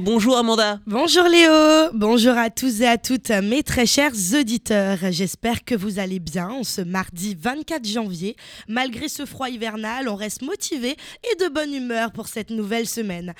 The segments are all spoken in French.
Bonjour Amanda. Bonjour Léo. Bonjour à tous et à toutes mes très chers auditeurs. J'espère que vous allez bien en ce mardi 24 janvier. Malgré ce froid hivernal, on reste motivé et de bonne humeur pour cette nouvelle semaine.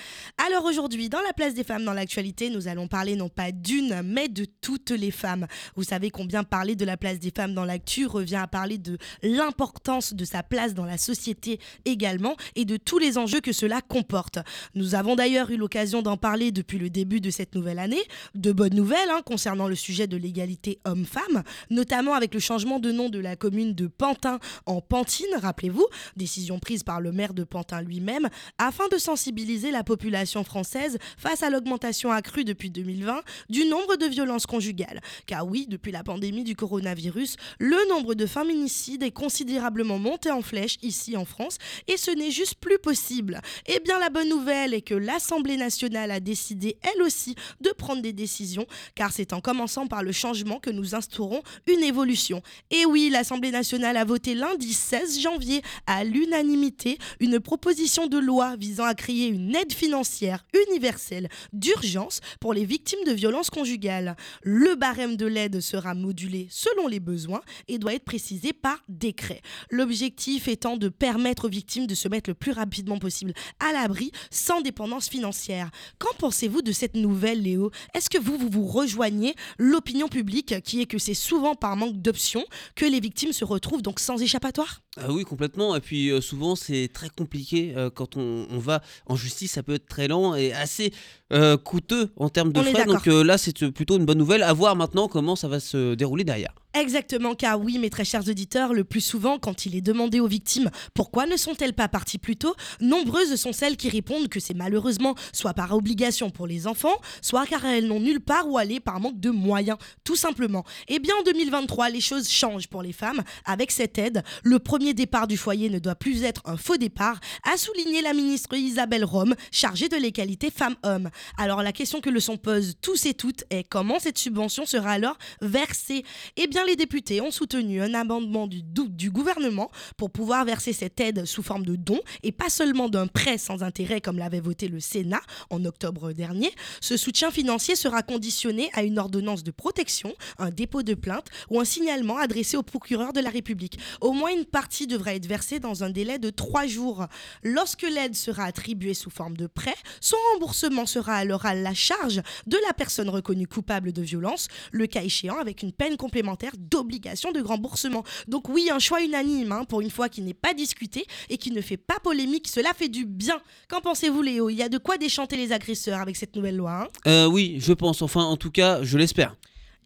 Alors aujourd'hui, dans la place des femmes dans l'actualité, nous allons parler non pas d'une, mais de toutes les femmes. Vous savez combien parler de la place des femmes dans l'actu revient à parler de l'importance de sa place dans la société également et de tous les enjeux que cela comporte. Nous avons d'ailleurs eu l'occasion d'en parler depuis le début de cette nouvelle année. De bonnes nouvelles hein, concernant le sujet de l'égalité homme-femme, notamment avec le changement de nom de la commune de Pantin en Pantine, rappelez-vous, décision prise par le maire de Pantin lui-même, afin de sensibiliser la population française face à l'augmentation accrue depuis 2020 du nombre de violences conjugales. Car oui, depuis la pandémie du coronavirus, le nombre de féminicides est considérablement monté en flèche ici en France et ce n'est juste plus possible. Eh bien, la bonne nouvelle est que l'Assemblée nationale a décidé elle aussi de prendre des décisions, car c'est en commençant par le changement que nous instaurons une évolution. Et oui, l'Assemblée nationale a voté lundi 16 janvier à l'unanimité une proposition de loi visant à créer une aide financière universelle d'urgence pour les victimes de violences conjugales. Le barème de l'aide sera modulé selon les besoins et doit être précisé par décret. L'objectif étant de permettre aux victimes de se mettre le plus rapidement possible à l'abri sans dépendance financière. Qu'en pensez-vous de cette nouvelle, Léo? Est-ce que vous, vous vous rejoignez l'opinion publique qui est que c'est souvent par manque d'options que les victimes se retrouvent donc sans échappatoire? Ah oui, complètement. Et puis euh, souvent, c'est très compliqué euh, quand on, va en justice. Ça peut être très lent et assez euh, coûteux en termes de frais. Donc là, c'est plutôt une bonne nouvelle. À voir maintenant comment ça va se dérouler derrière. Exactement, car oui, mes très chers auditeurs, le plus souvent, quand il est demandé aux victimes pourquoi ne sont-elles pas parties plus tôt, nombreuses sont celles qui répondent que c'est malheureusement soit par obligation pour les enfants, soit car elles n'ont nulle part où aller par manque de moyens, tout simplement. Eh bien, en 2023, les choses changent pour les femmes. Avec cette aide, le premier départ du foyer ne doit plus être un faux départ, a souligné la ministre Isabelle Rome, chargée de l'égalité femmes-hommes. Alors, la question que le son pose tous et toutes est comment cette subvention sera alors versée? Eh bien, les députés ont soutenu un amendement du, du gouvernement pour pouvoir verser cette aide sous forme de don et pas seulement d'un prêt sans intérêt comme l'avait voté le Sénat en octobre dernier. Ce soutien financier sera conditionné à une ordonnance de protection, un dépôt de plainte ou un signalement adressé au procureur de la République. Au moins une partie devra être versée dans un délai de trois jours. Lorsque l'aide sera attribuée sous forme de prêt, son remboursement sera alors à la charge de la personne reconnue coupable de violence, le cas échéant avec une peine complémentaire d'obligation de remboursement. Donc oui, un choix unanime, hein, pour une fois qui n'est pas discuté et qui ne fait pas polémique, cela fait du bien. Qu'en pensez-vous Léo? Il y a de quoi déchanter les agresseurs avec cette nouvelle loi hein? Euh, Oui, je pense, enfin en tout cas, je l'espère.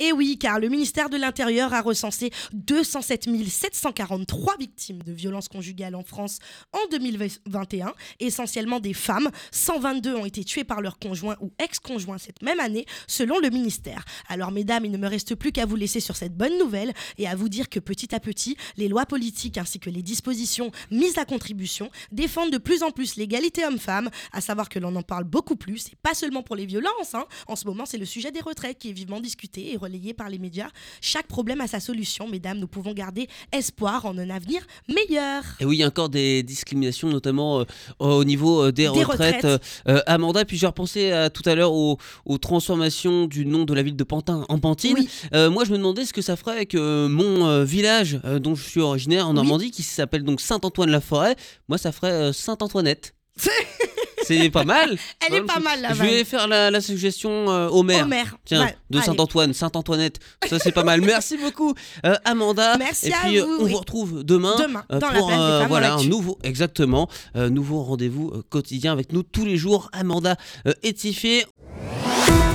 Et oui, car le ministère de l'Intérieur a recensé 207 743 victimes de violences conjugales en France en 2021, essentiellement des femmes. 122 ont été tuées par leur conjoint ou ex-conjoint cette même année, selon le ministère. Alors, mesdames, il ne me reste plus qu'à vous laisser sur cette bonne nouvelle et à vous dire que petit à petit, les lois politiques ainsi que les dispositions mises à contribution défendent de plus en plus l'égalité homme-femme, à savoir que l'on en parle beaucoup plus, et pas seulement pour les violences. Hein. En ce moment, c'est le sujet des retraites qui est vivement discuté et par les médias. Chaque problème a sa solution, mesdames. Nous pouvons garder espoir en un avenir meilleur. Et oui, il y a encore des discriminations, notamment euh, au niveau euh, des, retraites. Euh, Amanda, puis j'ai repensé tout à l'heure aux, transformations du nom de la ville de Pantin en Pantine. moi, je me demandais ce que ça ferait avec mon village dont je suis originaire en Normandie, qui s'appelle donc Saint-Antoine-la-Forêt. Moi, ça ferait Sainte-Antoinette. C'est pas mal. Elle est pas mal là. Je vais faire la, suggestion euh, au maire. Tiens, de Saint-Antoine, Sainte-Antoinette. Ça c'est pas mal. Merci beaucoup euh, Amanda. Merci Et puis on vous retrouve demain, demain euh, dans pour la voilà un nouveau exactement nouveau rendez-vous quotidien avec nous tous les jours. Amanda Étifié.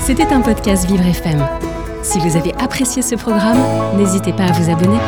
C'était un podcast Vivre FM. Si vous avez apprécié ce programme, n'hésitez pas à vous abonner.